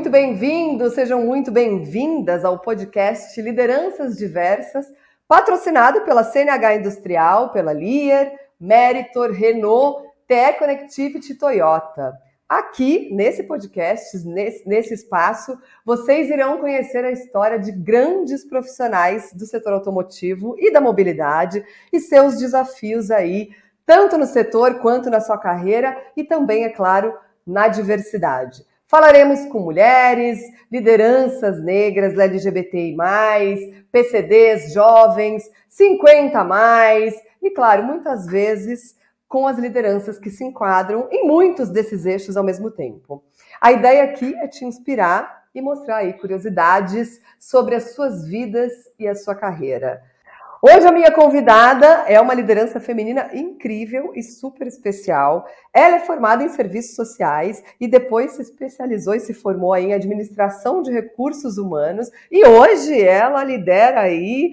muito bem-vindos, sejam muito bem-vindas ao podcast Lideranças Diversas, patrocinado pela CNH Industrial, pela Lear, Meritor, Renault, TE Connectivity Toyota. Aqui, nesse podcast, nesse, nesse espaço, vocês irão conhecer a história de grandes profissionais do setor automotivo e da mobilidade e seus desafios aí, tanto no setor quanto na sua carreira e também, é claro, na diversidade. Falaremos com mulheres, lideranças negras, LGBTI+, PCDs, jovens, 50 mais, e claro, muitas vezes com as lideranças que se enquadram em muitos desses eixos ao mesmo tempo. A ideia aqui é te inspirar e mostrar aí curiosidades sobre as suas vidas e a sua carreira. Hoje a minha convidada é uma liderança feminina incrível e super especial. Ela é formada em serviços sociais e depois se especializou e se formou em administração de recursos humanos e hoje ela lidera aí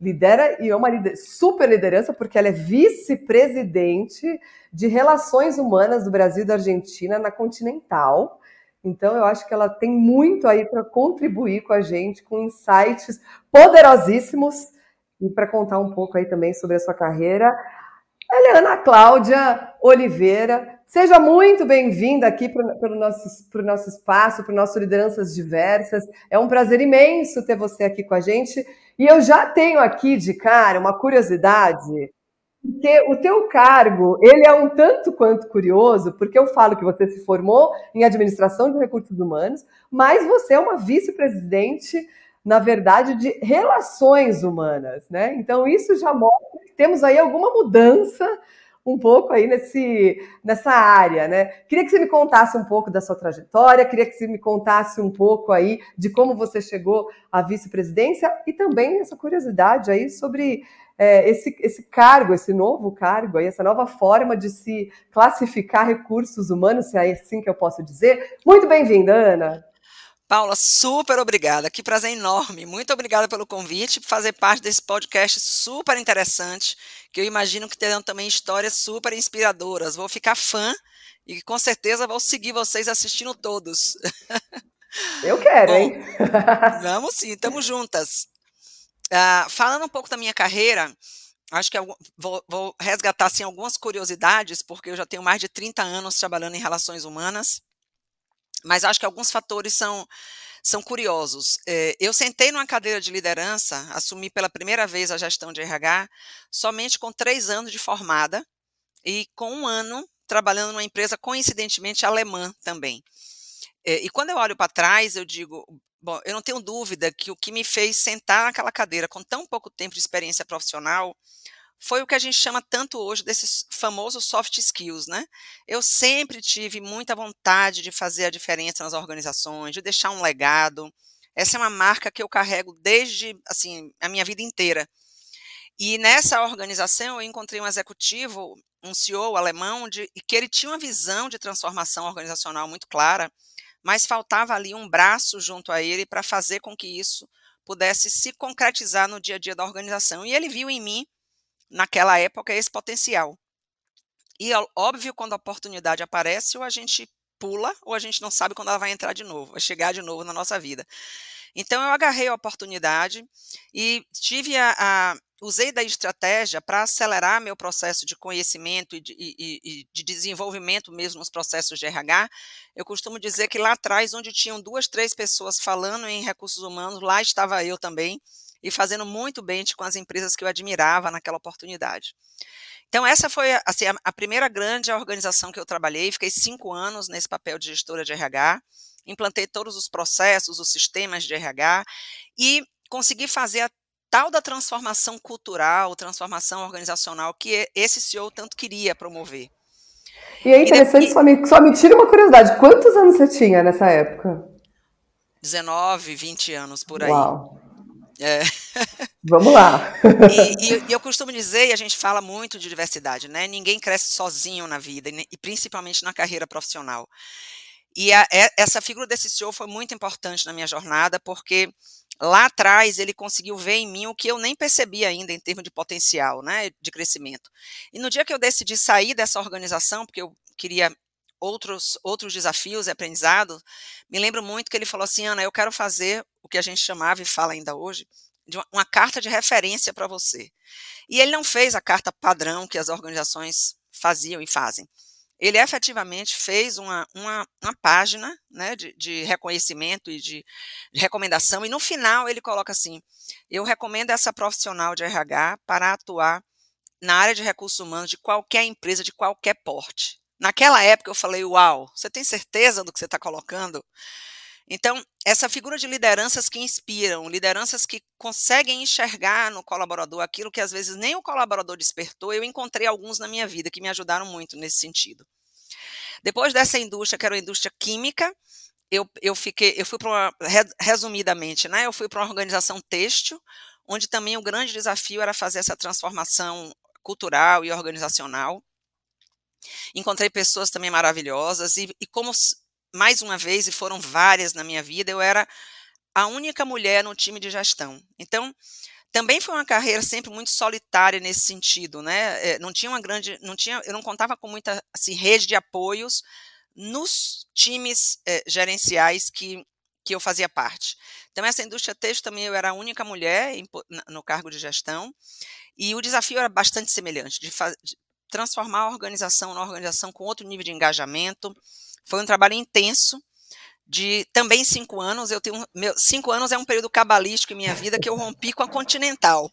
lidera e é uma super liderança porque ela é vice-presidente de relações humanas do Brasil e da Argentina na Continental. Então eu acho que ela tem muito aí para contribuir com a gente com insights poderosíssimos e para contar um pouco aí também sobre a sua carreira. Ela é Ana Cláudia Oliveira. Seja muito bem-vinda aqui para o nosso, nosso espaço, para o nosso Lideranças Diversas. É um prazer imenso ter você aqui com a gente. E eu já tenho aqui de cara uma curiosidade, porque o teu cargo, ele é um tanto quanto curioso, porque eu falo que você se formou em administração de recursos humanos, mas você é uma vice-presidente, na verdade, de relações humanas, né? Então isso já mostra que temos aí alguma mudança um pouco aí nesse, nessa área, né? Queria que você me contasse um pouco da sua trajetória, queria que você me contasse um pouco aí de como você chegou à vice-presidência e também essa curiosidade aí sobre é, esse, esse cargo, esse novo cargo aí, essa nova forma de se classificar recursos humanos, se é assim que eu posso dizer. Muito bem-vinda, Ana. Paula, super obrigada. Que prazer enorme. Muito obrigada pelo convite, por fazer parte desse podcast super interessante, que eu imagino que terão também histórias super inspiradoras. Vou ficar fã e com certeza vou seguir vocês assistindo todos. Eu quero, Bom, hein? vamos sim, estamos juntas. Uh, falando um pouco da minha carreira, acho que vou, vou resgatar assim, algumas curiosidades, porque eu já tenho mais de 30 anos trabalhando em relações humanas. Mas acho que alguns fatores são, são curiosos. É, eu sentei numa cadeira de liderança, assumi pela primeira vez a gestão de RH, somente com três anos de formada e com um ano trabalhando numa empresa coincidentemente alemã também. É, e quando eu olho para trás, eu digo, bom, eu não tenho dúvida que o que me fez sentar naquela cadeira com tão pouco tempo de experiência profissional foi o que a gente chama tanto hoje desses famosos soft skills, né? Eu sempre tive muita vontade de fazer a diferença nas organizações, de deixar um legado. Essa é uma marca que eu carrego desde, assim, a minha vida inteira. E nessa organização eu encontrei um executivo, um CEO alemão, de, que ele tinha uma visão de transformação organizacional muito clara, mas faltava ali um braço junto a ele para fazer com que isso pudesse se concretizar no dia a dia da organização. E ele viu em mim naquela época, esse potencial. E óbvio, quando a oportunidade aparece, ou a gente pula, ou a gente não sabe quando ela vai entrar de novo, vai chegar de novo na nossa vida. Então eu agarrei a oportunidade e tive a, a usei da estratégia para acelerar meu processo de conhecimento e de, e, e de, desenvolvimento mesmo nos processos de RH. Eu costumo dizer que lá atrás, onde tinham duas, três pessoas falando em recursos humanos, lá estava eu também e fazendo muito bem com as empresas que eu admirava naquela oportunidade. Então, essa foi assim, a, primeira grande organização que eu trabalhei, fiquei cinco anos nesse papel de gestora de RH, implantei todos os processos, os sistemas de RH e consegui fazer a tal da transformação cultural, transformação organizacional que esse CEO tanto queria promover. E é interessante, e, só, me, só me tira uma curiosidade, quantos anos você tinha nessa época? 19, 20 anos por aí. Uau. É. Vamos lá. E, e, e, eu costumo dizer, e a gente fala muito de diversidade, né? Ninguém cresce sozinho na vida, e principalmente na carreira profissional. E a, é, essa figura desse CEO foi muito importante na minha jornada, porque lá atrás ele conseguiu ver em mim o que eu nem percebi ainda em termos de potencial, né, de crescimento. E no dia que eu decidi sair dessa organização, porque eu queria outros, outros desafios e aprendizados, me lembro muito que ele falou assim, Ana, eu quero fazer o que a gente chamava e fala ainda hoje, de uma, uma carta de referência para você. E ele não fez a carta padrão que as organizações faziam e fazem. Ele efetivamente fez uma, uma, uma página né, de, de, reconhecimento e de, de recomendação, e no final ele coloca assim: eu recomendo essa profissional de RH para atuar na área de recursos humanos de qualquer empresa, de qualquer porte. Naquela época eu falei, uau, você tem certeza do que você está colocando? Então, essa figura de lideranças que inspiram, lideranças que conseguem enxergar no colaborador aquilo que às vezes nem o colaborador despertou, eu encontrei alguns na minha vida que me ajudaram muito nesse sentido. Depois dessa indústria, que era a indústria química, eu, eu fiquei, eu fui para resumidamente, né, eu fui para uma organização têxtil, onde também o grande desafio era fazer essa transformação cultural e organizacional. Encontrei pessoas também maravilhosas e, e como mais uma vez, e foram várias na minha vida, eu era a única mulher no time de gestão. Então, também foi uma carreira sempre muito solitária nesse sentido, né? Eh, não tinha uma grande, não tinha, eu não contava com muita assim, rede de apoios nos times eh, gerenciais que, que eu fazia parte. Então, essa indústria texto também eu era a única mulher em, no cargo de gestão, e o desafio era bastante semelhante, de, de transformar a organização numa organização com outro nível de engajamento. Foi um trabalho intenso, de também cinco anos. Eu tenho meu, cinco anos é um período cabalístico em minha vida que eu rompi com a Continental.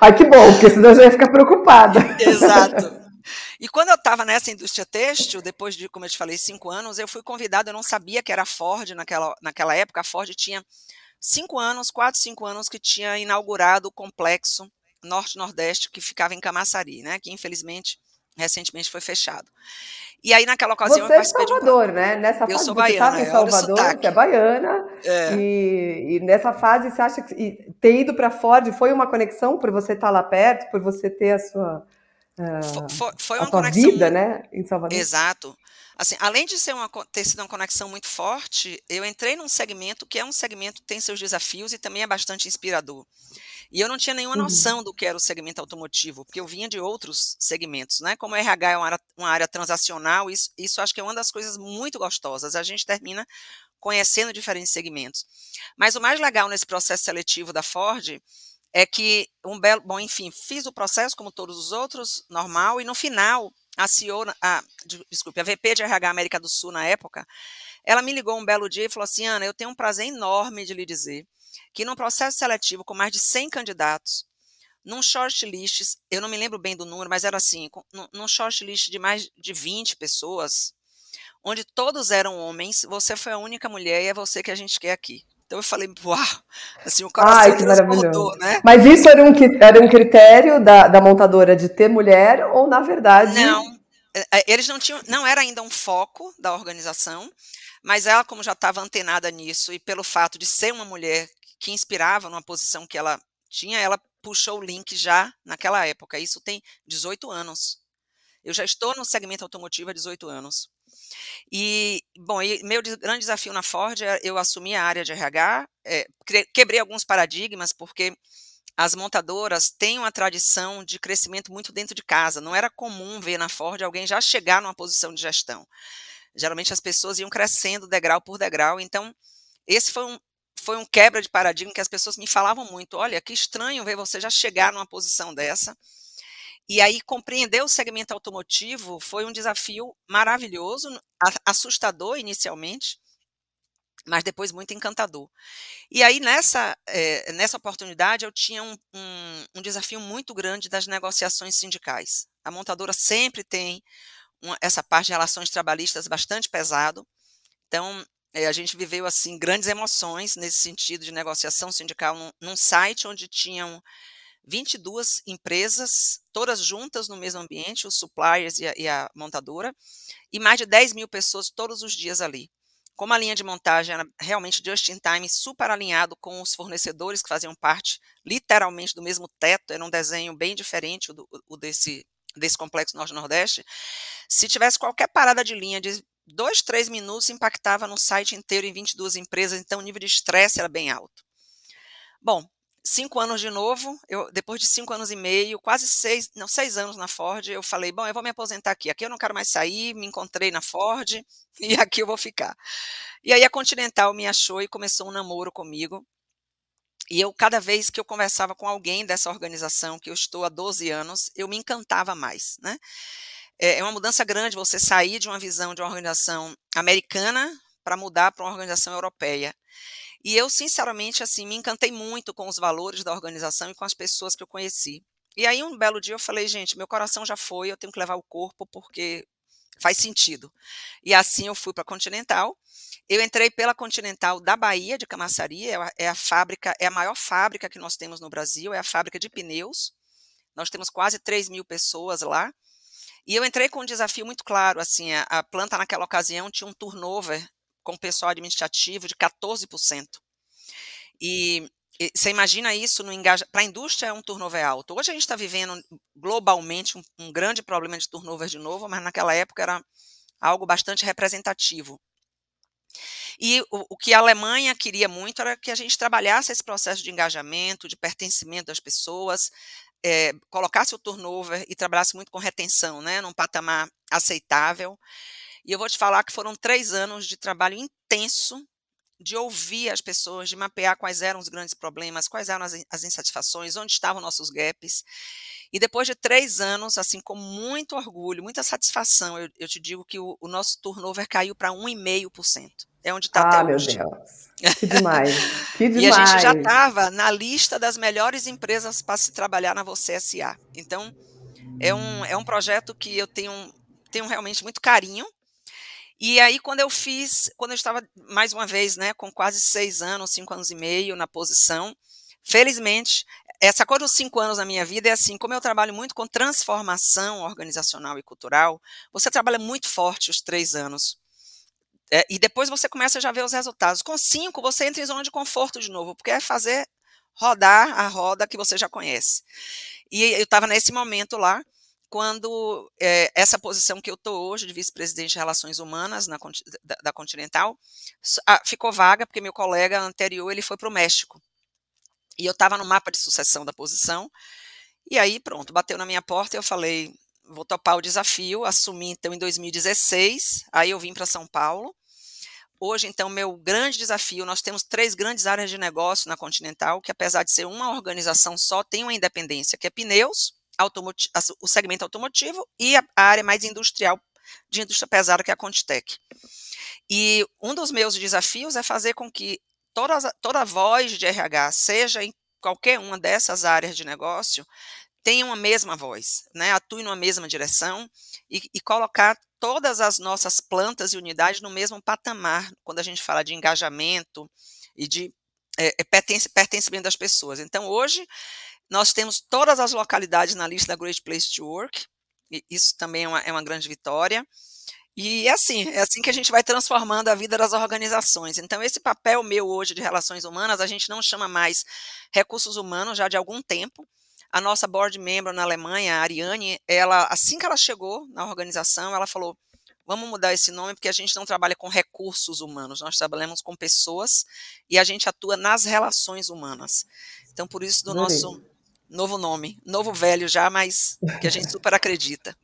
Ai, que bom, porque senão eu já ia ficar preocupada. Exato. E quando eu estava nessa indústria têxtil, depois de, como eu te falei, cinco anos, eu fui convidada, eu não sabia que era a Ford naquela, naquela época. A Ford tinha cinco anos, quatro, cinco anos, que tinha inaugurado o complexo Norte-Nordeste que ficava em Camaçari, né? Que infelizmente recentemente foi fechado. E aí, naquela ocasião, você eu participei é de Salvador, um... né? Nessa eu fase, sou baiana, em Salvador, é, que é baiana. É. E, e, nessa fase, você acha que ter ido para Ford foi uma conexão por você estar tá lá perto, por você ter a sua, uh, foi, foi a sua conexão, vida, né? Em Salvador. Exato. Assim, além de ser uma, ter sido uma conexão muito forte, eu entrei num segmento que é um segmento que tem seus desafios e também é bastante inspirador. E eu não tinha nenhuma uhum. noção do que era o segmento automotivo, porque eu vinha de outros segmentos, né? Como o RH é uma área, uma área transacional, isso, isso acho que é uma das coisas muito gostosas. A gente termina conhecendo diferentes segmentos. Mas o mais legal nesse processo seletivo da Ford é que um belo, bom, enfim, fiz o processo como todos os outros, normal, e no final a CEO, a, desculpe, a VP de RH América do Sul na época, ela me ligou um belo dia e falou assim, Ana, eu tenho um prazer enorme de lhe dizer que num processo seletivo com mais de 100 candidatos, num shortlist, eu não me lembro bem do número, mas era assim, num shortlist de mais de 20 pessoas, onde todos eram homens, você foi a única mulher e é você que a gente quer aqui. Então eu falei, uau, assim, o coração Ai, maravilhoso. né? Mas isso era um, era um critério da, da montadora de ter mulher ou, na verdade... Não, é, é, eles não tinham, não era ainda um foco da organização, mas ela, como já estava antenada nisso, e pelo fato de ser uma mulher que inspirava numa posição que ela tinha, ela puxou o link já naquela época. Isso tem 18 anos. Eu já estou no segmento automotivo há 18 anos. E, bom, e meu grande desafio na Ford é eu assumir a área de RH, é, quebrei alguns paradigmas, porque as montadoras têm uma tradição de crescimento muito dentro de casa. Não era comum ver na Ford alguém já chegar numa posição de gestão. Geralmente as pessoas iam crescendo degrau por degrau. Então, esse foi um, foi um quebra de paradigma que as pessoas me falavam muito. Olha, que estranho ver você já chegar numa posição dessa. E aí, compreender o segmento automotivo foi um desafio maravilhoso, assustador inicialmente, mas depois muito encantador. E aí, nessa, é, nessa oportunidade, eu tinha um, um, um, desafio muito grande das negociações sindicais. A montadora sempre tem uma, essa parte de relações trabalhistas bastante pesado. Então, é, a gente viveu assim grandes emoções nesse sentido de negociação sindical num, num site onde tinham 22 empresas, todas juntas no mesmo ambiente, os suppliers e a, e a, montadora, e mais de 10 mil pessoas todos os dias ali. Como a linha de montagem era realmente just in time, super alinhado com os fornecedores que faziam parte literalmente do mesmo teto, era um desenho bem diferente o, do, o desse, desse complexo Norte-Nordeste. Se tivesse qualquer parada de linha de dois, três minutos, impactava no site inteiro em 22 empresas, então o nível de estresse era bem alto. Bom, cinco anos de novo, eu, depois de cinco anos e meio, quase seis, não, seis anos na Ford, eu falei, bom, eu vou me aposentar aqui, aqui eu não quero mais sair, me encontrei na Ford e aqui eu vou ficar. E aí a Continental me achou e começou um namoro comigo. E eu, cada vez que eu conversava com alguém dessa organização, que eu estou há 12 anos, eu me encantava mais, né? É, é uma mudança grande você sair de uma visão de uma organização americana para mudar para uma organização europeia. E eu, sinceramente, assim, me encantei muito com os valores da organização e com as pessoas que eu conheci. E aí, um belo dia, eu falei, gente, meu coração já foi, eu tenho que levar o corpo porque faz sentido. E assim eu fui para a Continental. Eu entrei pela Continental da Bahia, de Camaçari, é a, é a fábrica, é a maior fábrica que nós temos no Brasil, é a fábrica de pneus. Nós temos quase 3 mil pessoas lá. E eu entrei com um desafio muito claro, assim, a, a planta naquela ocasião tinha um turnover com pessoal administrativo de 14%. E, você imagina isso no engaja para a indústria é um turnover alto. Hoje a gente está vivendo globalmente um, um, grande problema de turnover de novo, mas naquela época era algo bastante representativo. E o, o, que a Alemanha queria muito era que a gente trabalhasse esse processo de engajamento, de pertencimento das pessoas, é, colocasse o turnover e trabalhasse muito com retenção, né, num patamar aceitável. E eu vou te falar que foram três anos de trabalho intenso, de ouvir as pessoas, de mapear quais eram os grandes problemas, quais eram as, as insatisfações, onde estavam nossos gaps. E depois de três anos, assim, com muito orgulho, muita satisfação, eu, eu te digo que o, o nosso turnover caiu para 1,5%. É onde está ah, até meu hoje. Deus. Que demais. Que demais. e a gente já estava na lista das melhores empresas para se trabalhar na Você SA. Então, é um, é um projeto que eu tenho, tenho realmente muito carinho e aí, quando eu fiz, quando eu estava, mais uma vez, né, com quase seis anos, cinco anos e meio na posição, felizmente, essa coisa dos cinco anos na minha vida é assim, como eu trabalho muito com transformação organizacional e cultural, você trabalha muito forte os três anos. É, e depois você começa a já ver os resultados. Com cinco, você entra em zona de conforto de novo, porque é fazer rodar a roda que você já conhece. E eu estava nesse momento lá, quando é, essa posição que eu estou hoje, de vice-presidente de Relações Humanas na, da, da, Continental, ficou vaga, porque meu colega anterior ele foi para o México. E eu estava no mapa de sucessão da posição, e aí pronto, bateu na minha porta e eu falei, vou topar o desafio, assumi então em 2016, aí eu vim para São Paulo. Hoje, então, meu grande desafio, nós temos três grandes áreas de negócio na Continental, que apesar de ser uma organização só, tem uma independência, que é pneus, o segmento automotivo e a área mais industrial, de indústria pesada, que é a Contitec. E um dos meus desafios é fazer com que toda, toda voz de RH, seja em qualquer uma dessas áreas de negócio, tenha uma mesma voz, né? atue numa mesma direção e, e colocar todas as nossas plantas e unidades no mesmo patamar, quando a gente fala de engajamento e de é, pertencimento das pessoas. Então, hoje, nós temos todas as localidades na lista da Great Place to Work, isso também é uma, é uma grande vitória. E é assim, é assim que a gente vai transformando a vida das organizações. Então, esse papel meu hoje de relações humanas, a gente não chama mais recursos humanos já de algum tempo. A nossa board member na Alemanha, a Ariane, ela, assim que ela chegou na organização, ela falou: vamos mudar esse nome porque a gente não trabalha com recursos humanos, nós trabalhamos com pessoas e a gente atua nas relações humanas. Então, por isso, do nosso novo nome, novo velho já, mas que a gente super acredita.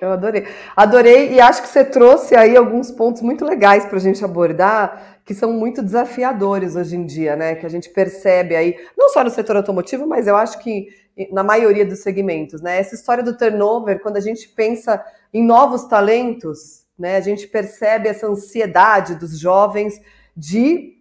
Eu adorei. Adorei e acho que você trouxe aí alguns pontos muito legais para a gente abordar, que são muito desafiadores hoje em dia, né? Que a gente percebe aí, não só no setor automotivo, mas eu acho que na maioria dos segmentos, né? Essa história do turnover, quando a gente pensa em novos talentos, né? A gente percebe essa ansiedade dos jovens de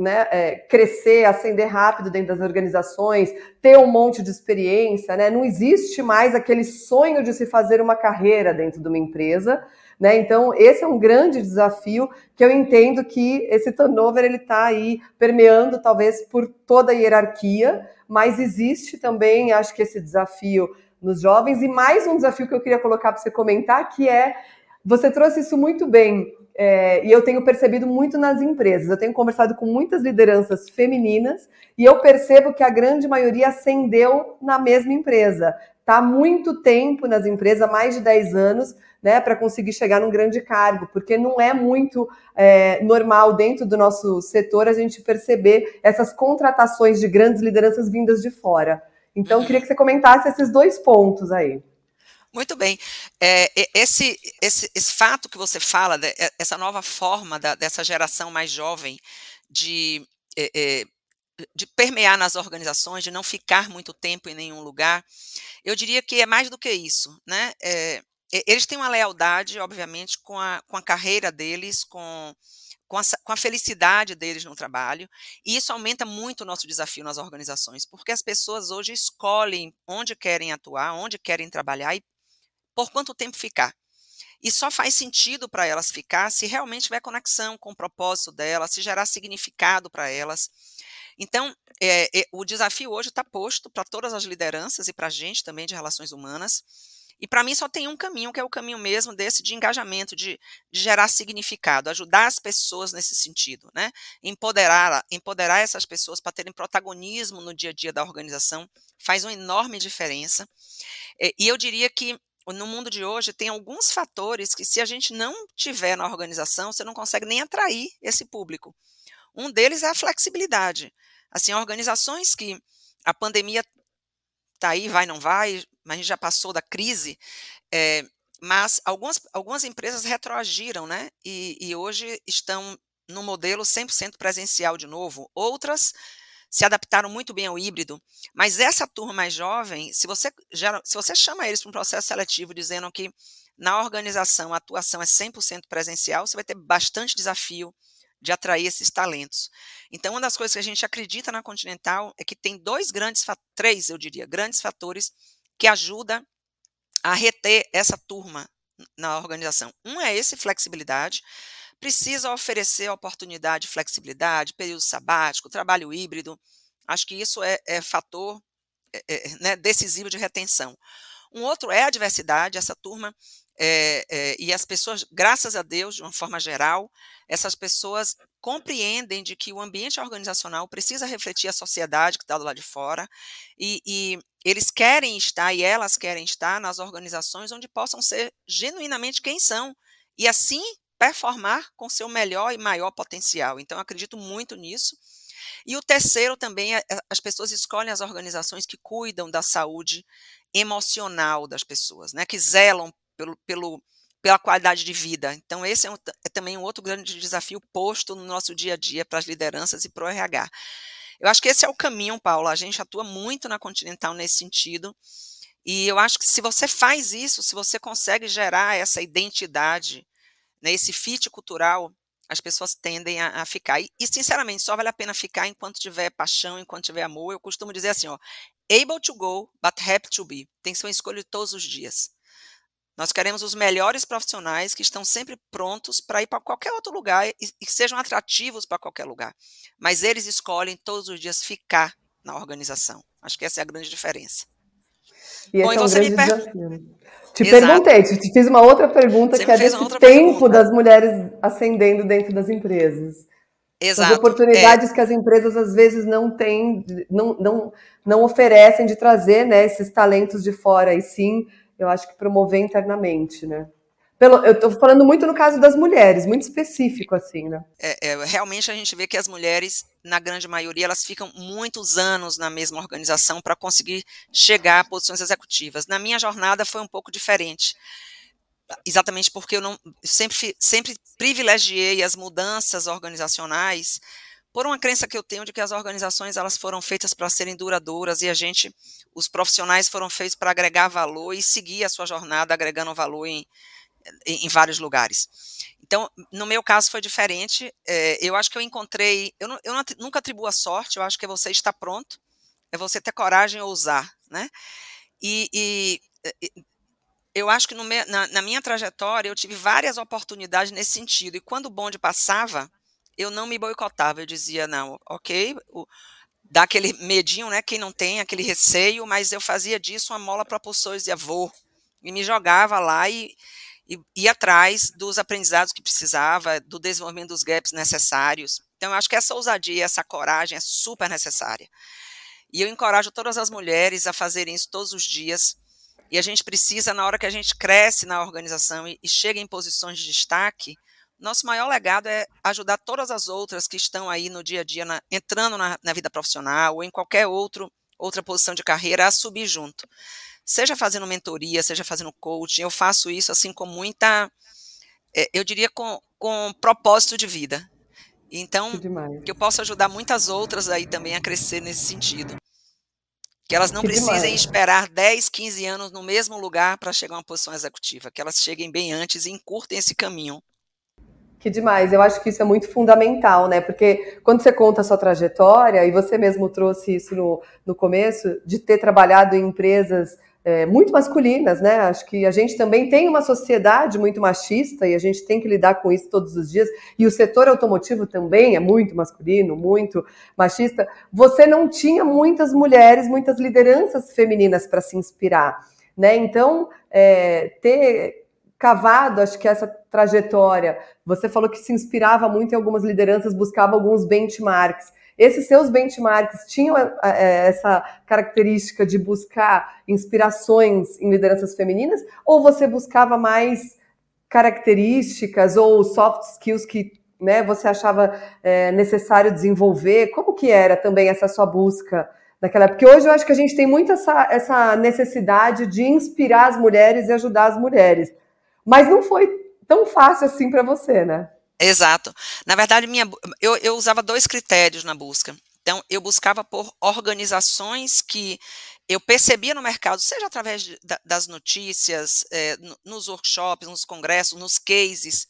né, é, crescer, ascender rápido dentro das organizações, ter um monte de experiência, né? Não existe mais aquele sonho de se fazer uma carreira dentro de uma empresa, né? Então esse é um grande desafio que eu entendo que esse turnover ele está aí permeando talvez por toda a hierarquia, mas existe também, acho que esse desafio nos jovens e mais um desafio que eu queria colocar para você comentar que é você trouxe isso muito bem é, e eu tenho percebido muito nas empresas. Eu tenho conversado com muitas lideranças femininas e eu percebo que a grande maioria ascendeu na mesma empresa. está muito tempo nas empresas, mais de 10 anos, né, para conseguir chegar num grande cargo, porque não é muito é, normal dentro do nosso setor a gente perceber essas contratações de grandes lideranças vindas de fora. Então, queria que você comentasse esses dois pontos aí. Muito bem. É, esse, esse, esse fato que você fala, essa nova forma da, dessa geração mais jovem de, é, é, de permear nas organizações, de não ficar muito tempo em nenhum lugar, eu diria que é mais do que isso. Né? É, eles têm uma lealdade, obviamente, com a, com a carreira deles, com, com a, com a, felicidade deles no trabalho, e isso aumenta muito o nosso desafio nas organizações, porque as pessoas hoje escolhem onde querem atuar, onde querem trabalhar e por quanto tempo ficar. E só faz sentido para elas ficar se realmente tiver conexão com o propósito delas, se gerar significado para elas. Então, é, é, o desafio hoje está posto para todas as lideranças e para a gente também de relações humanas. E para mim só tem um caminho, que é o caminho mesmo desse de engajamento, de, de, gerar significado, ajudar as pessoas nesse sentido, né? Empoderar, empoderar essas pessoas para terem protagonismo no dia a dia da organização faz uma enorme diferença. E eu diria que no mundo de hoje tem alguns fatores que se a gente não tiver na organização, você não consegue nem atrair esse público. Um deles é a flexibilidade. Assim, organizações que a pandemia está aí, vai, não vai, mas a gente já passou da crise, é, mas algumas, algumas empresas retroagiram, né? E, e hoje estão no modelo 100% presencial de novo. Outras se adaptaram muito bem ao híbrido, mas essa turma mais jovem, se você, gera, se você chama eles para um processo seletivo dizendo que na organização a atuação é 100% presencial, você vai ter bastante desafio de atrair esses talentos. Então, uma das coisas que a gente acredita na Continental é que tem dois grandes, três, eu diria, grandes fatores que ajudam a reter essa turma na organização. Um é esse, flexibilidade precisa oferecer oportunidade, flexibilidade, período sabático, trabalho híbrido. Acho que isso é, é fator é, é, né, decisivo de retenção. Um outro é a diversidade, essa turma é, é, e as pessoas, graças a Deus, de uma forma geral, essas pessoas compreendem de que o ambiente organizacional precisa refletir a sociedade que está do lado de fora e, e, eles querem estar e elas querem estar nas organizações onde possam ser genuinamente quem são e assim performar com seu melhor e maior potencial. Então, acredito muito nisso. E o terceiro também é, é as pessoas escolhem as organizações que cuidam da saúde emocional das pessoas, né, que zelam pelo, pelo, pela qualidade de vida. Então, esse é, um, é também um outro grande desafio posto no nosso dia a dia para as lideranças e para o RH. Eu acho que esse é o caminho, Paula. A gente atua muito na Continental nesse sentido. E eu acho que se você faz isso, se você consegue gerar essa identidade né, esse fit cultural, as pessoas tendem a, a ficar. E, e, sinceramente, só vale a pena ficar enquanto tiver paixão, enquanto tiver amor. Eu costumo dizer assim, ó, able to go, but happy to be. Tem que ser uma escolha todos os dias. Nós queremos os melhores profissionais que estão sempre prontos para ir para qualquer outro lugar e, e que sejam atrativos para qualquer lugar. Mas eles escolhem todos os dias ficar na organização. Acho que essa é a grande diferença. E Bom, esse é um você me per... Te Exato. perguntei, te fiz uma outra pergunta você que é desse tempo pergunta. das mulheres ascendendo dentro das empresas. Exato. As oportunidades é. que as empresas às vezes não têm, não, não, não oferecem de trazer né, esses talentos de fora, e sim, eu acho que promover internamente, né? Pelo, eu estou falando muito no caso das mulheres, muito específico assim, né? É, é, realmente a gente vê que as mulheres, na grande maioria, elas ficam muitos anos na mesma organização para conseguir chegar a posições executivas. Na minha jornada foi um pouco diferente, exatamente porque eu não sempre sempre privilegiei as mudanças organizacionais por uma crença que eu tenho de que as organizações elas foram feitas para serem duradouras e a gente, os profissionais foram feitos para agregar valor e seguir a sua jornada agregando valor em em, em vários lugares. Então, no meu caso foi diferente. É, eu acho que eu encontrei. Eu, não, eu não, nunca atribuo a sorte, eu acho que é você estar pronto, é você ter coragem ousar. Né? E, e, e eu acho que na, na, minha trajetória eu tive várias oportunidades nesse sentido. E quando o bonde passava, eu não me boicotava. Eu dizia, não, ok, o, dá aquele medinho, né? Quem não tem, aquele receio, mas eu fazia disso uma mola propulsora, dizia, vou. E me jogava lá e e ir atrás dos aprendizados que precisava, do desenvolvimento dos gaps necessários. Então, eu acho que essa ousadia, essa coragem é super necessária. E eu encorajo todas as mulheres a fazerem isso todos os dias, E a gente precisa, na hora que a gente cresce na organização e, e chega em posições de destaque, nosso maior legado é ajudar todas as outras que estão aí no dia a dia, na, entrando na, na, vida profissional ou em qualquer outro, outra posição de carreira, a subir junto. Seja fazendo mentoria, seja fazendo coaching, eu faço isso assim com muita, é, eu diria com, com propósito de vida. Então, que, que eu possa ajudar muitas outras aí também a crescer nesse sentido. Que elas não que precisem demais. esperar 10, 15 anos no mesmo lugar para chegar a uma posição executiva, que elas cheguem bem antes e encurtem esse caminho. Que demais, eu acho que isso é muito fundamental, né? Porque quando você conta a sua trajetória, e você mesmo trouxe isso no, no começo, de ter trabalhado em empresas é, muito masculinas, né? Acho que a gente também tem uma sociedade muito machista e a gente tem que lidar com isso todos os dias. E o setor automotivo também é muito masculino, muito machista. Você não tinha muitas mulheres, muitas lideranças femininas para se inspirar, né? Então, é, ter cavado, acho que essa trajetória, você falou que se inspirava muito em algumas lideranças, buscava alguns benchmarks. Esses seus benchmarks tinham é, é, essa característica de buscar inspirações em lideranças femininas, ou você buscava mais características ou soft skills que né, você achava é, necessário desenvolver? Como que era também essa sua busca naquela época? Porque hoje eu acho que a gente tem muito essa, essa necessidade de inspirar as mulheres e ajudar as mulheres. Mas não foi tão fácil assim para você, né? Exato. Na verdade, minha, eu, eu usava dois critérios na busca. Então, eu buscava por organizações que eu percebia no mercado, seja através de, das notícias, é, nos workshops, nos congressos, nos cases.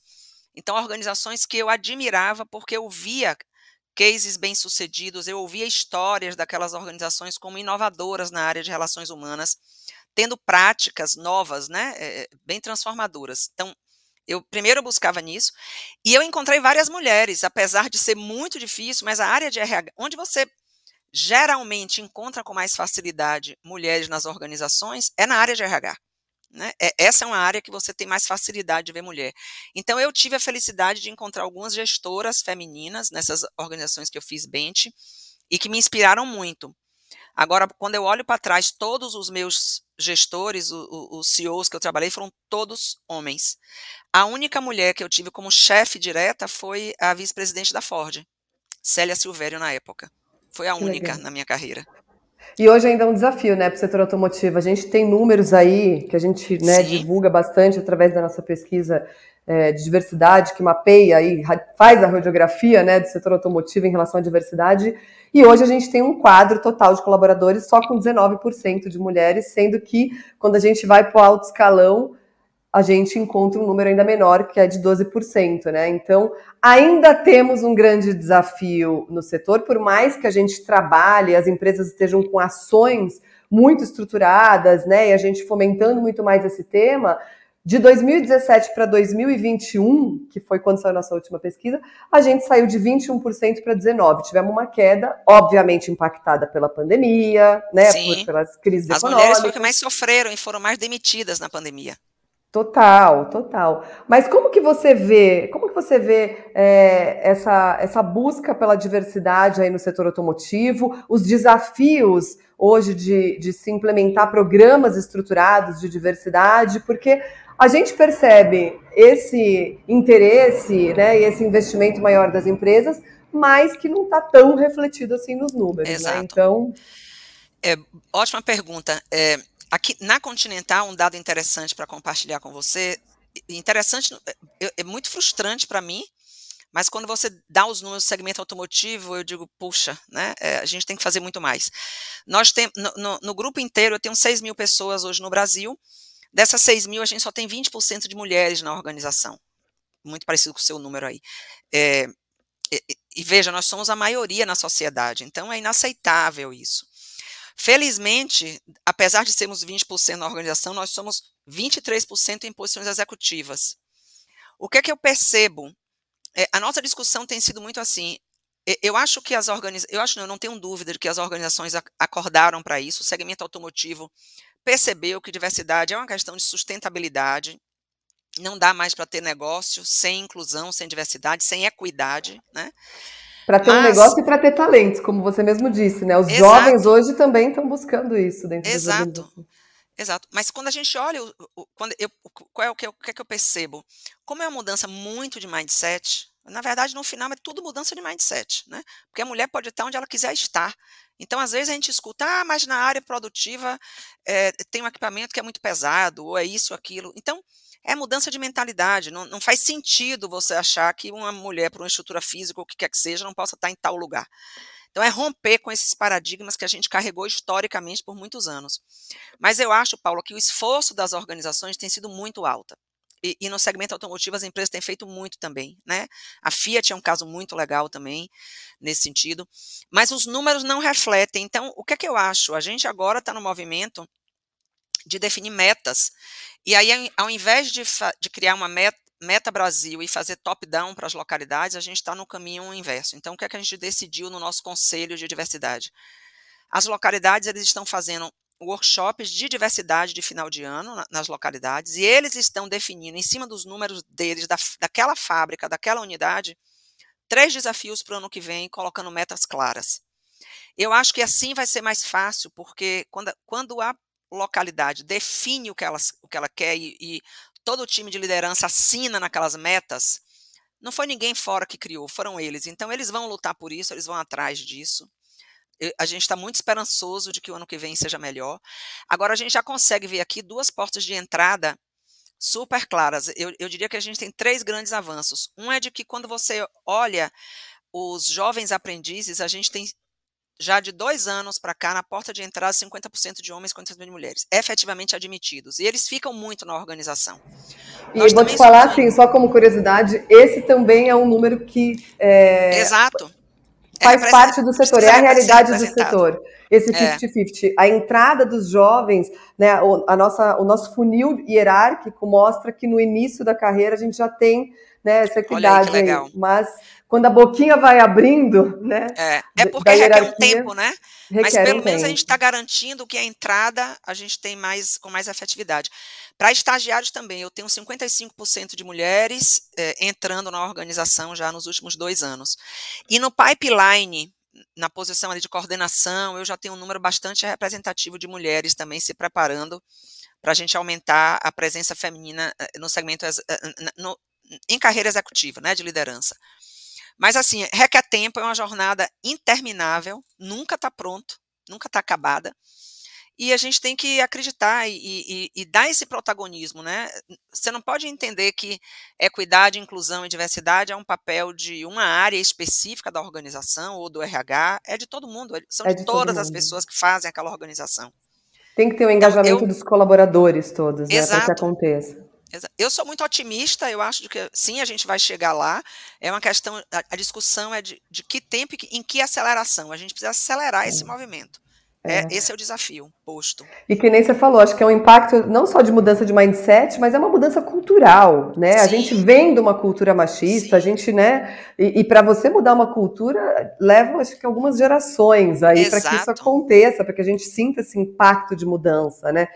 Então, organizações que eu admirava porque eu via cases bem-sucedidos, eu ouvia histórias daquelas organizações como inovadoras na área de relações humanas tendo práticas novas, né, é, bem transformadoras. Então, eu primeiro buscava nisso, e eu encontrei várias mulheres, apesar de ser muito difícil, mas a área de RH, onde você geralmente encontra com mais facilidade mulheres nas organizações, é na área de RH. Né? É, essa é uma área que você tem mais facilidade de ver mulher. Então, eu tive a felicidade de encontrar algumas gestoras femininas nessas organizações que eu fiz bench e que me inspiraram muito. Agora, quando eu olho para trás, todos os meus gestores, os CEOs que eu trabalhei, foram todos homens. A única mulher que eu tive como chefe direta foi a vice-presidente da Ford, Célia Silvério, na época. Foi a única na minha carreira. E hoje ainda é um desafio, né, para o setor automotivo. A gente tem números aí que a gente né, divulga bastante através da nossa pesquisa é, de diversidade, que mapeia e faz a radiografia né, do setor automotivo em relação à diversidade. E hoje a gente tem um quadro total de colaboradores só com 19% de mulheres, sendo que quando a gente vai para o alto escalão, a gente encontra um número ainda menor, que é de 12%, né? Então, ainda temos um grande desafio no setor, por mais que a gente trabalhe, as empresas estejam com ações muito estruturadas, né? E a gente fomentando muito mais esse tema, de 2017 para 2021, que foi quando saiu a nossa última pesquisa, a gente saiu de 21% para 19%. Tivemos uma queda, obviamente impactada pela pandemia, né? Sim. pelas crises As econômicas. mulheres foram que mais sofreram e foram mais demitidas na pandemia. Total, total. Mas como que você vê, como que você vê é, essa, essa busca pela diversidade aí no setor automotivo, os desafios hoje de, de se implementar programas estruturados de diversidade, porque a gente percebe esse interesse né, e esse investimento maior das empresas, mas que não está tão refletido assim nos números. Né? Exato. Né? Então. É, ótima pergunta. É, aqui na Continental, um dado interessante para compartilhar com você. Interessante, é, é muito frustrante para mim, mas quando você dá os números do segmento automotivo, eu digo, puxa, né, é, a gente tem que fazer muito mais. Nós temos, no, no, no, grupo inteiro, eu tenho 6 mil pessoas hoje no Brasil, Dessas 6 mil, a gente só tem 20% de mulheres na organização. Muito parecido com o seu número aí. É, e, e veja, nós somos a maioria na sociedade, então é inaceitável isso. Felizmente, apesar de sermos 20% na organização, nós somos 23% em posições executivas. O que é que eu percebo? É, a nossa discussão tem sido muito assim. Eu acho que as organizações, eu acho não, eu não tenho dúvida de que as organizações acordaram para isso. O segmento automotivo percebeu que diversidade é uma questão de sustentabilidade. Não dá mais para ter negócio sem inclusão, sem diversidade, sem equidade, né? Para ter Mas, um negócio e para ter talentos, como você mesmo disse, né? Os exato, jovens hoje também estão buscando isso dentro Exato. Exato. Mas quando a gente olha, o, o, quando eu, qual é o que, eu, o que, é que eu percebo? Como é uma mudança muito de mindset, na verdade, no final, é tudo mudança de mindset, né? Porque a mulher pode estar onde ela quiser estar. Então, às vezes, a gente escuta, ah, mas na área produtiva é, tem um equipamento que é muito pesado, ou é isso, aquilo. Então, é mudança de mentalidade. Não, não faz sentido você achar que uma mulher, por uma estrutura física ou o que quer que seja, não possa estar em tal lugar. Então, é romper com esses paradigmas que a gente carregou historicamente por muitos anos. Mas eu acho, Paulo, que o esforço das organizações tem sido muito alto. E, e, no segmento automotivo as empresas têm feito muito também, né? A Fiat é um caso muito legal também nesse sentido, mas os números não refletem. Então, o que é que eu acho? A gente agora está no movimento de definir metas. E aí, ao invés de, de criar uma meta, meta Brasil e fazer top-down para as localidades, a gente está no caminho inverso. Então, o que é que a gente decidiu no nosso conselho de diversidade? As localidades eles estão fazendo workshops de diversidade de final de ano nas localidades e eles estão definindo, em cima dos números deles, da, daquela fábrica, daquela unidade, três desafios para o ano que vem, colocando metas claras. Eu acho que assim vai ser mais fácil, porque quando, quando a localidade define o que ela, o que ela quer e, e todo o time de liderança assina naquelas metas, não foi ninguém fora que criou, foram eles. Então, eles vão lutar por isso, eles vão atrás disso a gente está muito esperançoso de que o ano que vem seja melhor. Agora, a gente já consegue ver aqui duas portas de entrada super claras. Eu, eu diria que a gente tem três grandes avanços. Um é de que quando você olha os jovens aprendizes, a gente tem já de dois anos para cá, na porta de entrada, 50% de homens e 50% de mulheres, efetivamente admitidos. E eles ficam muito na organização. E Nós vou te falar, assim, só como curiosidade, esse também é um número que. É... Exato é faz parte do setor, é a realidade do setor. Esse 50-50. É. A entrada dos jovens, né, a nossa, o nosso funil hierárquico mostra que no início da carreira a gente já tem né, essa equidade. Aí, aí. Mas quando a boquinha vai abrindo, né? É, é porque requer um tempo, né? Mas pelo um menos tempo. a gente está garantindo que a entrada a gente tem mais com mais efetividade. Para estagiários também, eu tenho 55% de mulheres é, entrando na organização já nos últimos dois anos. E no pipeline, na posição ali de coordenação, eu já tenho um número bastante representativo de mulheres também se preparando para a gente aumentar a presença feminina eh, no segmento no, em carreira executiva, né, de liderança. Mas, assim, requer tempo, é uma jornada interminável, nunca está pronto, nunca está acabada. E a gente tem que acreditar e, e, e, dar esse protagonismo, né? Você não pode entender que equidade, inclusão e diversidade é um papel de uma área específica da organização ou do RH, é de todo mundo, são é de, de todas as pessoas que fazem aquela organização. Tem que ter o um engajamento então, eu, dos colaboradores todos, né, para que aconteça. Eu sou muito otimista, eu acho que sim, a gente vai chegar lá. É uma questão, a, discussão é de, de que tempo e em que aceleração. A gente precisa acelerar esse movimento. É, é, esse é o desafio posto. E que nem você falou, acho que é um impacto não só de mudança de mindset, mas é uma mudança cultural, né? Sim. A gente vem de uma cultura machista, Sim. a gente, né? E, e para você mudar uma cultura, leva, acho que algumas gerações aí para que isso aconteça, para que a gente sinta esse impacto de mudança, né?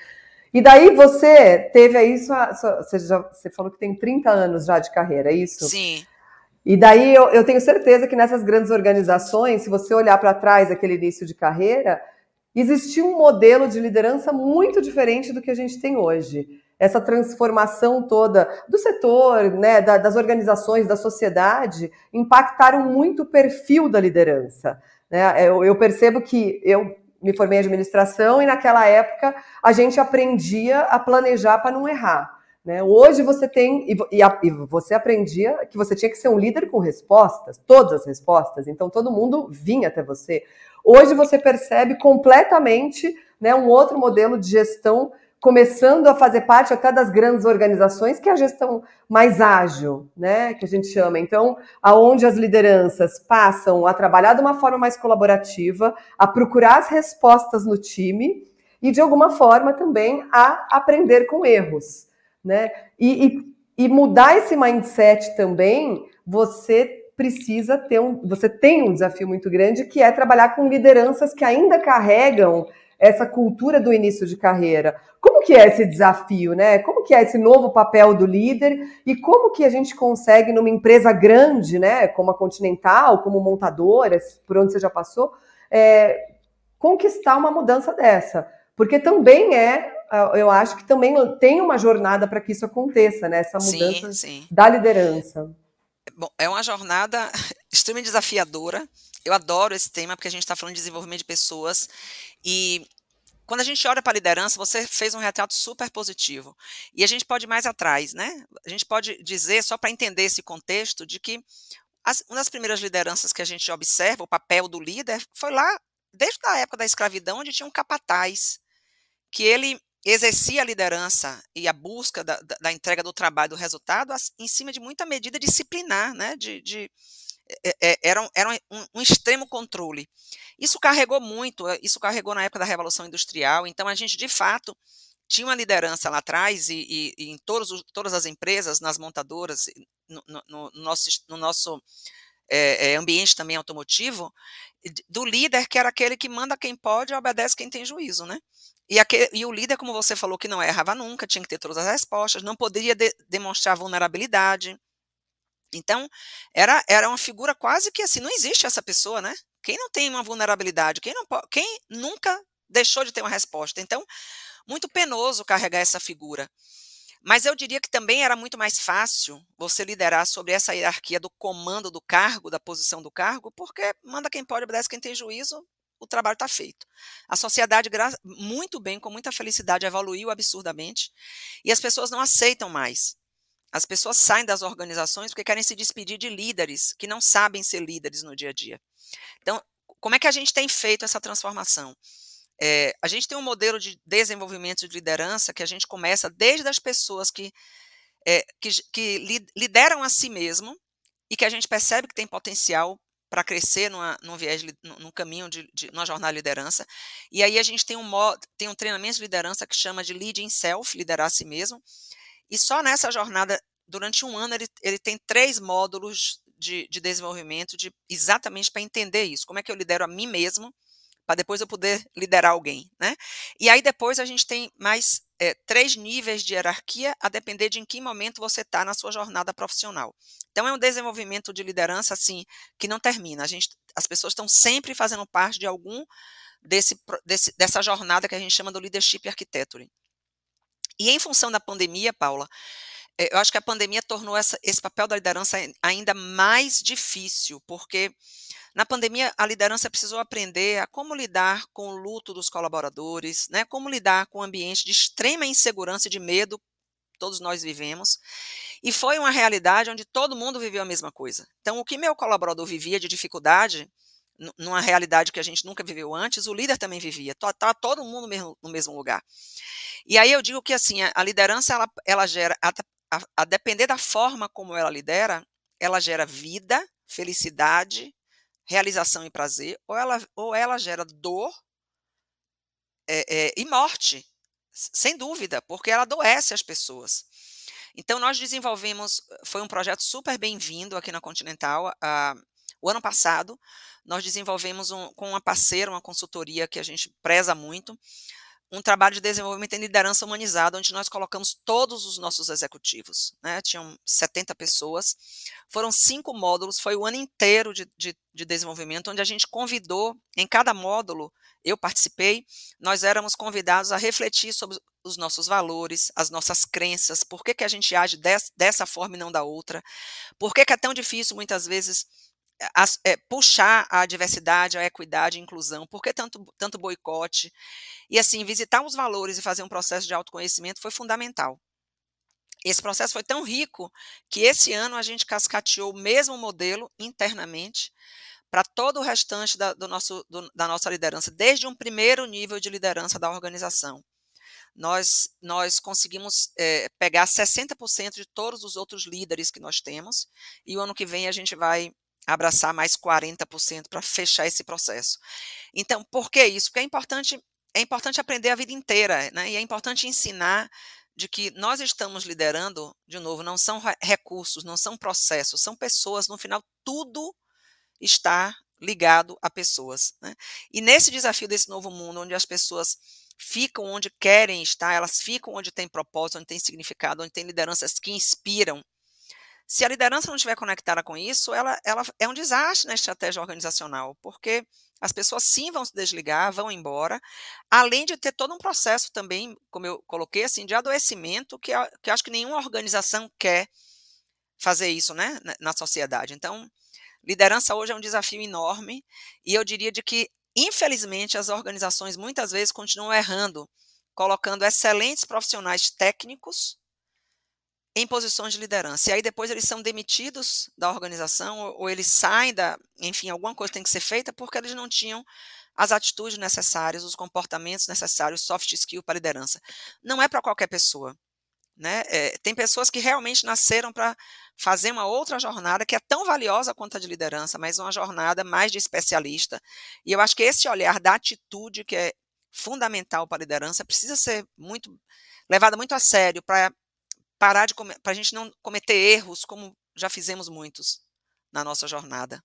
E daí você teve aí sua, sua, você, já, você falou que tem 30 anos já de carreira, é isso? Sim. E daí eu, eu tenho certeza que nessas grandes organizações, se você olhar para trás aquele início de carreira, existia um modelo de liderança muito diferente do que a gente tem hoje. Essa transformação toda do setor, né, da, das organizações, da sociedade, impactaram muito o perfil da liderança. Né? Eu, eu percebo que eu me formei em administração e naquela época a gente aprendia a planejar para não errar. Né? Hoje você tem, e, e, e, você aprendia que você tinha que ser um líder com respostas, todas as respostas, então todo mundo vinha até você. Hoje você percebe completamente né, um outro modelo de gestão começando a fazer parte até das grandes organizações, que é a gestão mais ágil, né, que a gente chama. Então, aonde as lideranças passam a trabalhar de uma forma mais colaborativa, a procurar as respostas no time e, de alguma forma, também a aprender com erros, né? E, e, e mudar esse mindset também, você precisa ter um, você tem um desafio muito grande que é trabalhar com lideranças que ainda carregam essa cultura do início de carreira. Como que é esse desafio, né? Como que é esse novo papel do líder e como que a gente consegue numa empresa grande, né, como a Continental, como montadora, por onde você já passou, é, conquistar uma mudança dessa? porque também é, eu acho que também tem uma jornada para que isso aconteça, né? Essa mudança sim, sim. da liderança. Bom, é uma jornada extremamente desafiadora. Eu adoro esse tema porque a gente está falando de desenvolvimento de pessoas e quando a gente olha para a liderança, você fez um retrato super positivo. E a gente pode ir mais atrás, né? A gente pode dizer, só para entender esse contexto, de que as, uma das primeiras lideranças que a gente observa, o papel do líder, foi lá, desde a época da escravidão, onde tinha um capataz, que ele exercia a liderança e a busca da, da, da entrega do trabalho, do resultado, em cima de muita medida disciplinar, né? De, de era, um, era um, um, extremo controle. Isso carregou muito, eh, isso carregou na época da Revolução Industrial, então a gente, de fato, tinha uma liderança lá atrás e, e, e em todos, todas as empresas, nas montadoras, no, no, no nosso, no nosso é, ambiente também automotivo, do líder que era aquele que manda quem pode e obedece quem tem juízo, né? E, aquele, e, o líder, como você falou, que não errava nunca, tinha que ter todas as respostas, não poderia de, demonstrar vulnerabilidade, então, era, era uma figura quase que assim, não existe essa pessoa, né? Quem não tem uma vulnerabilidade, quem, não, quem nunca deixou de ter uma resposta? Então, muito penoso carregar essa figura. Mas eu diria que também era muito mais fácil você liderar sobre essa hierarquia do comando do cargo, da posição do cargo, porque manda quem pode, obedece quem tem juízo, o trabalho está feito. A sociedade, muito bem, com muita felicidade, evoluiu absurdamente e as pessoas não aceitam mais as pessoas saem das organizações porque querem se despedir de líderes que não sabem ser líderes no dia a dia. Então, como é que a gente tem feito essa transformação? É, a gente tem um modelo de desenvolvimento de liderança que a gente começa desde as pessoas que, é, que, que lideram a si mesmo e que a gente percebe que tem potencial para crescer numa, num viés, num caminho de, de numa jornada de liderança. E aí a gente tem um, tem um treinamento de liderança que chama de Leading Self, liderar a si mesmo, e só nessa jornada, durante um ano, ele, ele tem três módulos de, de desenvolvimento de, exatamente para entender isso. Como é que eu lidero a mim mesmo, para depois eu poder liderar alguém, né? E aí depois a gente tem mais é, três níveis de hierarquia, a depender de em que momento você está na sua jornada profissional. Então é um desenvolvimento de liderança assim que não termina. A gente, as pessoas estão sempre fazendo parte de algum desse, desse, dessa jornada que a gente chama do leadership architecture. E em função da pandemia, Paula, eh, eu acho que a pandemia tornou essa, esse papel da liderança ainda mais difícil, porque na pandemia a liderança precisou aprender a como lidar com o luto dos colaboradores, né, como lidar com um ambiente de extrema insegurança e de medo, todos nós vivemos, e foi uma realidade onde todo mundo viveu a mesma coisa. Então, o que meu colaborador vivia de dificuldade, numa realidade que a gente nunca viveu antes, o líder também vivia, tá todo mundo no mesmo, lugar. E aí eu digo que assim, a, liderança ela, ela gera, a, a, a depender da forma como ela lidera, ela gera vida, felicidade, realização e prazer, ou ela, ou ela gera dor é, é, e morte, sem dúvida, porque ela adoece as pessoas. Então, nós desenvolvemos, foi um projeto super bem-vindo aqui na Continental. Uh, o ano passado, nós desenvolvemos um, com uma parceira, uma consultoria que a gente preza muito, um trabalho de desenvolvimento em liderança humanizada, onde nós colocamos todos os nossos executivos, né? Tinham 70 pessoas, foram cinco módulos, foi o ano inteiro de, de, de, desenvolvimento, onde a gente convidou, em cada módulo, eu participei, nós éramos convidados a refletir sobre os nossos valores, as nossas crenças, por que, que a gente age des, dessa forma e não da outra, por que, que é tão difícil, muitas vezes, é, puxar a diversidade, a equidade, a inclusão, por que tanto, tanto boicote? E assim, visitar os valores e fazer um processo de autoconhecimento foi fundamental. Esse processo foi tão rico que esse ano a gente cascateou o mesmo modelo internamente para todo o restante da, do nosso, do, da nossa liderança, desde um primeiro nível de liderança da organização. Nós, nós conseguimos é, pegar 60% de todos os outros líderes que nós temos, e o ano que vem a gente vai abraçar mais 40% para fechar esse processo. Então, por que isso? Porque é importante, é importante aprender a vida inteira, né? E é importante ensinar de que nós estamos liderando, de novo, não são recursos, não são processos, são pessoas, no final, tudo está ligado a pessoas. Né? E nesse desafio desse novo mundo, onde as pessoas ficam onde querem estar, elas ficam onde tem propósito, onde tem significado, onde tem lideranças que inspiram, Se a liderança não estiver conectada com isso, ela, ela é um desastre na estratégia organizacional, porque as pessoas sim vão se desligar, vão embora, além de ter todo um processo também, como eu coloquei, assim, de adoecimento, que, que acho que nenhuma organização quer fazer isso né, na sociedade. Então, liderança hoje é um desafio enorme, e eu diria de que, infelizmente, as organizações muitas vezes continuam errando, colocando excelentes profissionais técnicos em posições de liderança. E aí depois eles são demitidos da organização ou, ou eles saem da, enfim, alguma coisa tem que ser feita porque eles não tinham as atitudes necessárias, os comportamentos necessários, soft skill para liderança. Não é para qualquer pessoa. Né? É, tem pessoas que realmente nasceram para fazer uma outra jornada que é tão valiosa quanto a de liderança, mas uma jornada mais de especialista. E eu acho que esse olhar da atitude, que é fundamental para a liderança, precisa ser muito levada muito a sério para parar de para a gente não cometer erros como já fizemos muitos na nossa jornada.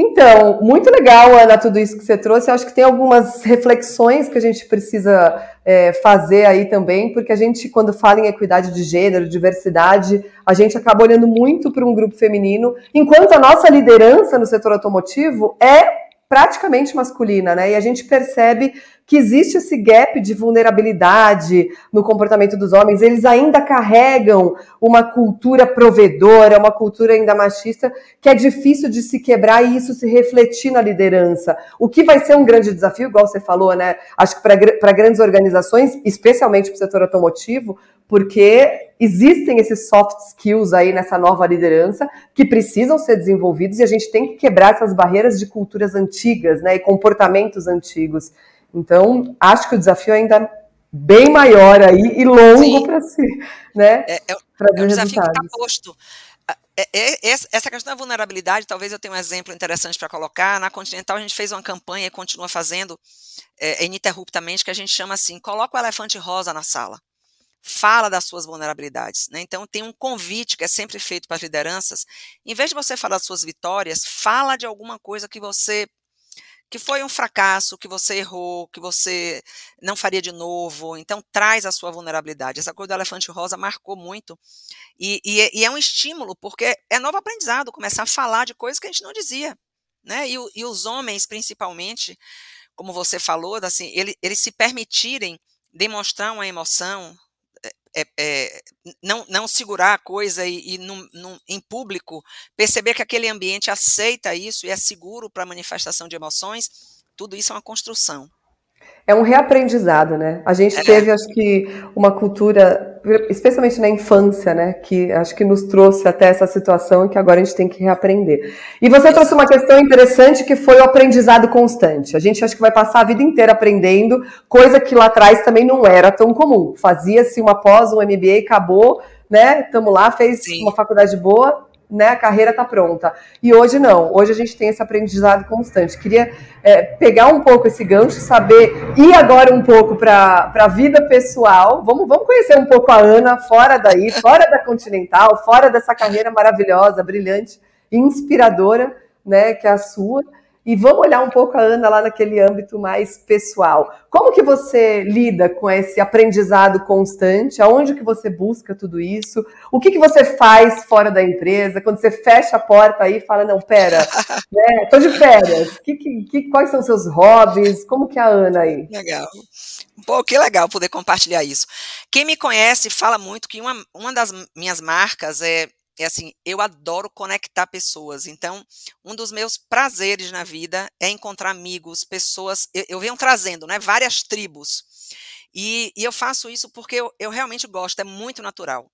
Então, muito legal, Ana, tudo isso que você trouxe. Acho que tem algumas reflexões que a gente precisa é, fazer aí também, porque a gente, quando fala em equidade de gênero, diversidade, a gente acaba olhando muito para um grupo feminino, enquanto a nossa liderança no setor automotivo é praticamente masculina, né? E a gente percebe que existe esse gap de vulnerabilidade no comportamento dos homens. Eles ainda carregam uma cultura provedora, uma cultura ainda machista, que é difícil de se quebrar e isso se refletir na liderança. O que vai ser um grande desafio, igual você falou, né? Acho que para grandes organizações, especialmente para o setor automotivo, porque existem esses soft skills aí nessa nova liderança que precisam ser desenvolvidos e a gente tem que quebrar essas barreiras de culturas antigas, né, e comportamentos antigos. Então, acho que o desafio ainda é bem maior aí e longo para si, né? É, é, é um desafio que está posto. É, é, essa questão da vulnerabilidade, talvez eu tenha um exemplo interessante para colocar. Na Continental, a gente fez uma campanha e continua fazendo é, ininterruptamente, que a gente chama assim: coloca o elefante rosa na sala fala das suas vulnerabilidades. Né? Então, tem um convite que é sempre feito para as lideranças. Em vez de você falar das suas vitórias, fala de alguma coisa que você. que foi um fracasso, que você errou, que você não faria de novo. Então, traz a sua vulnerabilidade. Essa coisa do elefante rosa marcou muito. E, e, é, e é um estímulo, porque é novo aprendizado começar a falar de coisas que a gente não dizia. Né? E, e os homens, principalmente, como você falou, assim, ele, eles se permitirem demonstrar uma emoção, é, é, não, não segurar a coisa e, e num, num, em público perceber que aquele ambiente aceita isso e é seguro para manifestação de emoções, tudo isso é uma construção é um reaprendizado, né? A gente é. teve, acho que, uma cultura, especialmente na infância, né? Que acho que nos trouxe até essa situação e que agora a gente tem que reaprender. E você trouxe uma questão interessante que foi o aprendizado constante. A gente acho que vai passar a vida inteira aprendendo, coisa que lá atrás também não era tão comum. Fazia-se uma pós, um MBA, acabou, né? Estamos lá, fez Sim. uma faculdade boa, né, a carreira está pronta. E hoje não, hoje a gente tem esse aprendizado constante. Queria é, pegar um pouco esse gancho, saber, ir agora um pouco para a vida pessoal. Vamos, vamos conhecer um pouco a Ana fora daí, fora da Continental, fora dessa carreira maravilhosa, brilhante, inspiradora, né, que é a sua. E vamos olhar um pouco a Ana lá naquele âmbito mais pessoal. Como que você lida com esse aprendizado constante? Aonde que você busca tudo isso? O que, que você faz fora da empresa? Quando você fecha a porta aí e fala, não, pera, né, tô de férias. Que, que, quais são os seus hobbies? Como que é a Ana aí? Legal. Pô, que legal poder compartilhar isso. Quem me conhece fala muito que uma, uma das minhas marcas é é assim, eu adoro conectar pessoas. Então, um dos meus prazeres na vida é encontrar amigos, pessoas. Eu, eu venho trazendo, né, várias tribos. E, e eu faço isso porque eu, eu, realmente gosto, é muito natural.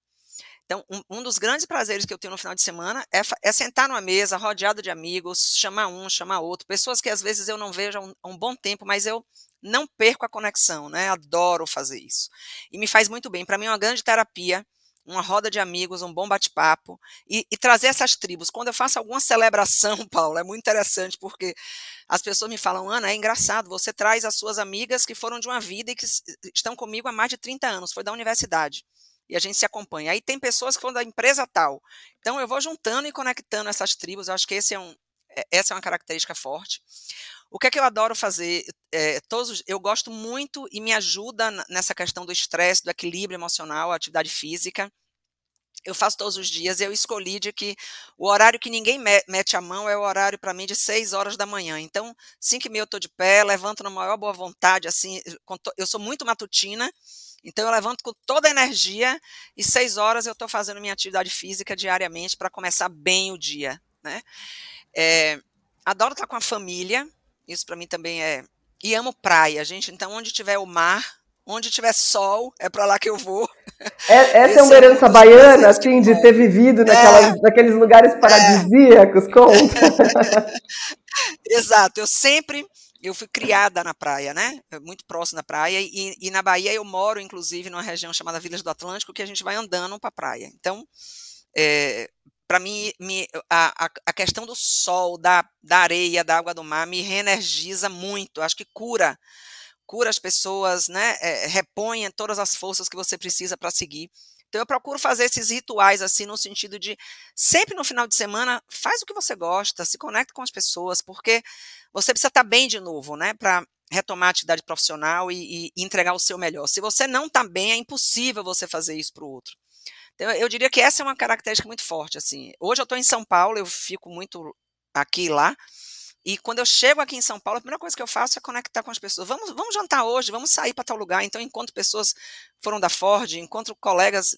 Então, um, um, dos grandes prazeres que eu tenho no final de semana é, é, sentar numa mesa, rodeado de amigos, chamar um, chamar outro, pessoas que às vezes eu não vejo há um, há um bom tempo, mas eu não perco a conexão, né? Adoro fazer isso. E me faz muito bem. Para mim é uma grande terapia uma roda de amigos, um bom bate-papo e, e, trazer essas tribos. Quando eu faço alguma celebração, Paulo, é muito interessante porque as pessoas me falam, Ana, é engraçado, você traz as suas amigas que foram de uma vida e que estão comigo há mais de 30 anos, foi da universidade. E a gente se acompanha. Aí tem pessoas que foram da empresa tal. Então eu vou juntando e conectando essas tribos. Eu acho que esse é um, é, essa é uma característica forte. O que é que eu adoro fazer? É, todos, eu gosto muito e me ajuda nessa questão do estresse, do equilíbrio emocional, atividade física. eu faço todos os dias, eu escolhi de que o horário que ninguém mete a mão é o horário para mim de 6 horas da manhã. Então, 5 e meia eu estou de pé, levanto na maior boa vontade, assim, eu sou muito matutina, então eu levanto com toda a energia e 6 horas eu estou fazendo minha atividade física diariamente para começar bem o dia, né? É, adoro estar com a família, isso para mim também é... E amo praia, gente, então onde tiver o mar, onde tiver sol, é para lá que eu vou. É, essa Esse é uma herança é baiana, assim, de ter vivido é. naquelas, é, naqueles lugares paradisíacos, é. conta. Exato, eu sempre, eu fui criada na praia, né, muito próximo da praia, e, e na Bahia eu moro, inclusive, numa região chamada Vilas do Atlântico, que a gente vai andando para a praia. Então, é, para mim, me, a, a, questão do sol, da, da areia, da água do mar, me reenergiza muito, acho que cura cura as pessoas, né? É, repõe todas as forças que você precisa para seguir. Então eu procuro fazer esses rituais assim no sentido de sempre no final de semana faz o que você gosta, se conecta com as pessoas, porque você precisa estar tá bem de novo, né? Para retomar a atividade profissional e, e, entregar o seu melhor. Se você não está bem, é impossível você fazer isso para o outro. Então, eu diria que essa é uma característica muito forte. Assim, hoje eu estou em São Paulo, eu fico muito aqui e lá, e quando eu chego aqui em São Paulo, a primeira coisa que eu faço é conectar com as pessoas. Vamos, vamos jantar hoje, vamos sair para tal lugar. Então, encontro pessoas foram da Ford, encontro colegas,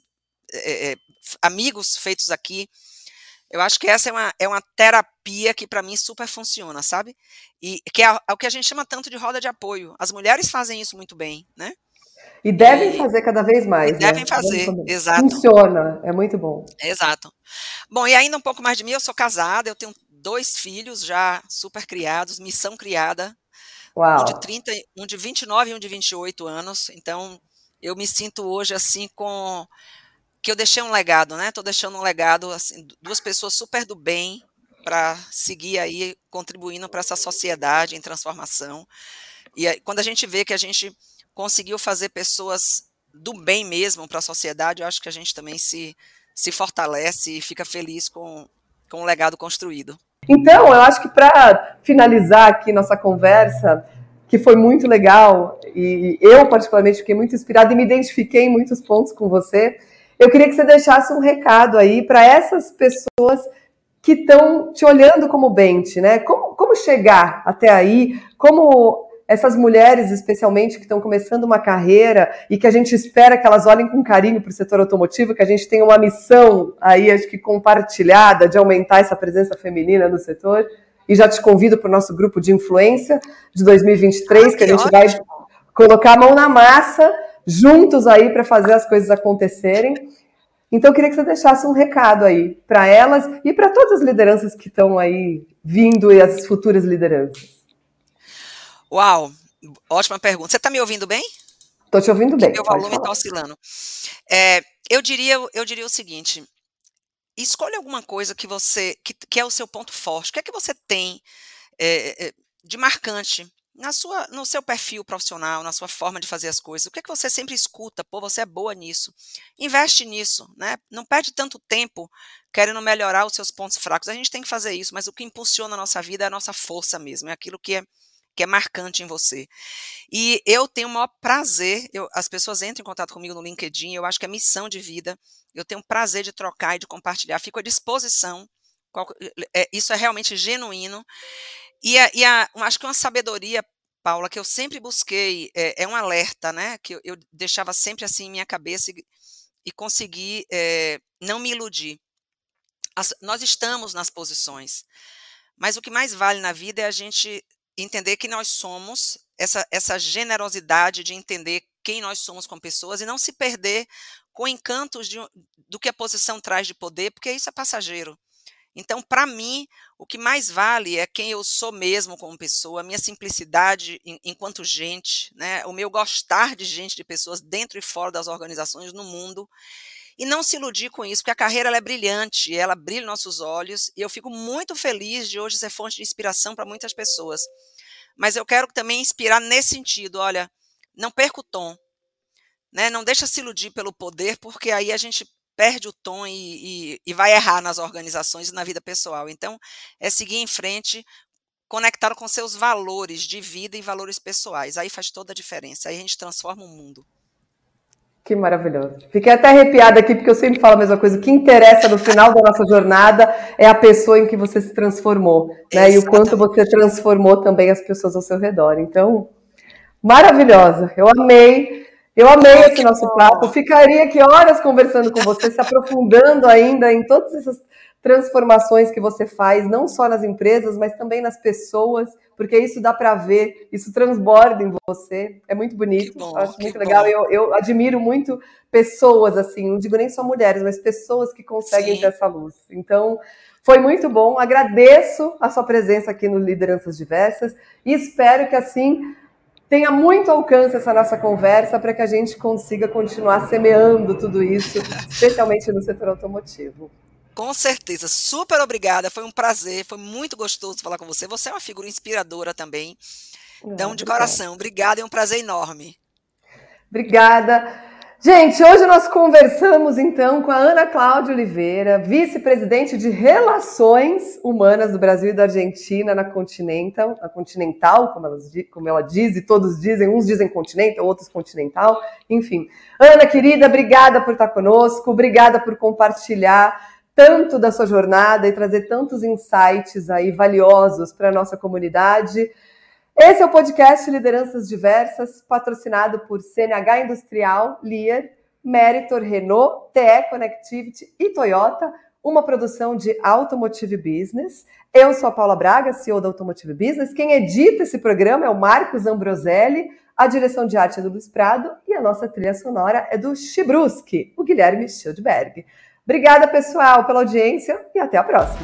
é, é, amigos feitos aqui. Eu acho que essa é uma, é uma terapia que para mim super funciona, sabe? E que é, é, o que a gente chama tanto de roda de apoio. As mulheres fazem isso muito bem, né? E devem e, fazer cada vez mais. Né? Devem fazer, exato. Funciona, é muito bom. Exato. Bom, e ainda um pouco mais de mim, eu sou casada, eu tenho dois filhos já super criados, missão criada. Uau. Um de 30, um de 29 e um de 28 anos. Então, eu me sinto hoje assim com que eu deixei um legado, né? Estou deixando um legado, assim, duas pessoas super do bem para seguir aí contribuindo para essa sociedade em transformação. E aí, quando a gente vê que a gente conseguiu fazer pessoas do bem mesmo para a sociedade, eu acho que a gente também se, se fortalece e fica feliz com, com o legado construído. Então, eu acho que para finalizar aqui nossa conversa, que foi muito legal, e eu particularmente fiquei muito inspirada e me identifiquei em muitos pontos com você, eu queria que você deixasse um recado aí para essas pessoas que estão te olhando como Bente, né? Como, como chegar até aí? Como essas mulheres, especialmente, que estão começando uma carreira e que a gente espera que elas olhem com carinho para o setor automotivo, que a gente tem uma missão aí, acho que compartilhada, de aumentar essa presença feminina no setor. E já te convido para o nosso grupo de influência de 2023, ah, que, a gente ótimo. vai colocar a mão na massa, juntos aí, para fazer as coisas acontecerem. Então, eu queria que você deixasse um recado aí para elas e para todas as lideranças que estão aí vindo e as futuras lideranças. Uau, ótima pergunta. Você está me ouvindo bem? Estou te ouvindo bem. Meu volume está oscilando. É, eu diria, eu diria o seguinte: escolha alguma coisa que você que, que, é o seu ponto forte. O que é que você tem é, de marcante na sua, no seu perfil profissional, na sua forma de fazer as coisas? O que é que você sempre escuta? Pô, você é boa nisso. Investe nisso, né? Não perde tanto tempo querendo melhorar os seus pontos fracos. A gente tem que fazer isso, mas o que impulsiona a nossa vida é a nossa força mesmo, é aquilo que é que é marcante em você. E eu tenho o maior prazer, eu, as pessoas entram em contato comigo no LinkedIn, eu acho que é missão de vida, eu tenho prazer de trocar e de compartilhar, fico à disposição, qual, é, isso é realmente genuíno, e, a, e a, acho que uma sabedoria, Paula, que eu sempre busquei, é, é um alerta, né, que eu, eu, deixava sempre assim em minha cabeça e, e consegui é, não me iludir. As, nós estamos nas posições, mas o que mais vale na vida é a gente entender que nós somos, essa, essa generosidade de entender quem nós somos como pessoas e não se perder com encantos de, do que a posição traz de poder, porque isso é passageiro. Então, para mim, o que mais vale é quem eu sou mesmo como pessoa, a minha simplicidade enquanto gente, né, o meu gostar de gente, de pessoas dentro e fora das organizações no mundo, e não se iludir com isso, porque a carreira é brilhante, ela brilha nossos olhos, e eu fico muito feliz de hoje ser fonte de inspiração para muitas pessoas. Mas eu quero também inspirar nesse sentido, olha, não perca o tom, né? Não deixa se iludir pelo poder, porque aí a gente perde o tom e, e, e vai errar nas organizações e na vida pessoal. Então, é seguir em frente, conectado com seus valores de vida e valores pessoais. Aí faz toda a diferença. Aí a gente transforma o mundo. Que maravilhoso. Fiquei até arrepiada aqui, porque eu sempre falo a mesma coisa. O que interessa no final da nossa jornada é a pessoa em que você se transformou, né? E o quanto você transformou também as pessoas ao seu redor. Então, maravilhosa. Eu amei. Eu amei Ai, esse nosso bom. papo. Ficaria aqui horas conversando com você, se aprofundando ainda em todas essas transformações que você faz, não só nas empresas, mas também nas pessoas, porque isso dá para ver, isso transborda em você. É muito bonito, bom, acho muito legal. Eu, eu, admiro muito pessoas assim, não digo nem só mulheres, mas pessoas que conseguem Sim. ter essa luz. Então, foi muito bom. Agradeço a sua presença aqui no Lideranças Diversas e espero que assim tenha muito alcance essa nossa conversa para que a gente consiga continuar semeando tudo isso, especialmente no setor automotivo. Com certeza, super obrigada. Foi um prazer, foi muito gostoso falar com você. Você é uma figura inspiradora também. Então, de coração, obrigada, é um prazer enorme. Obrigada. Gente, hoje nós conversamos então com a Ana Cláudia Oliveira, vice-presidente de Relações Humanas do Brasil e da Argentina na Continental, a Continental, como, elas, como ela diz, e todos dizem, uns dizem Continental, outros Continental, enfim. Ana, querida, obrigada por estar conosco, obrigada por compartilhar tanto da sua jornada e trazer tantos insights aí valiosos para a nossa comunidade. Esse é o podcast Lideranças Diversas, patrocinado por CNH Industrial, Lear, Meritor, Renault, TE Connectivity e Toyota, uma produção de Automotive Business. Eu sou a Paula Braga, CEO da Automotive Business. Quem edita esse programa é o Marcos Ambroselli, a direção de arte é do Luiz Prado e a nossa trilha sonora é do Chibruski, o Guilherme Schildberg. Obrigada, pessoal, pela audiência e até a próxima.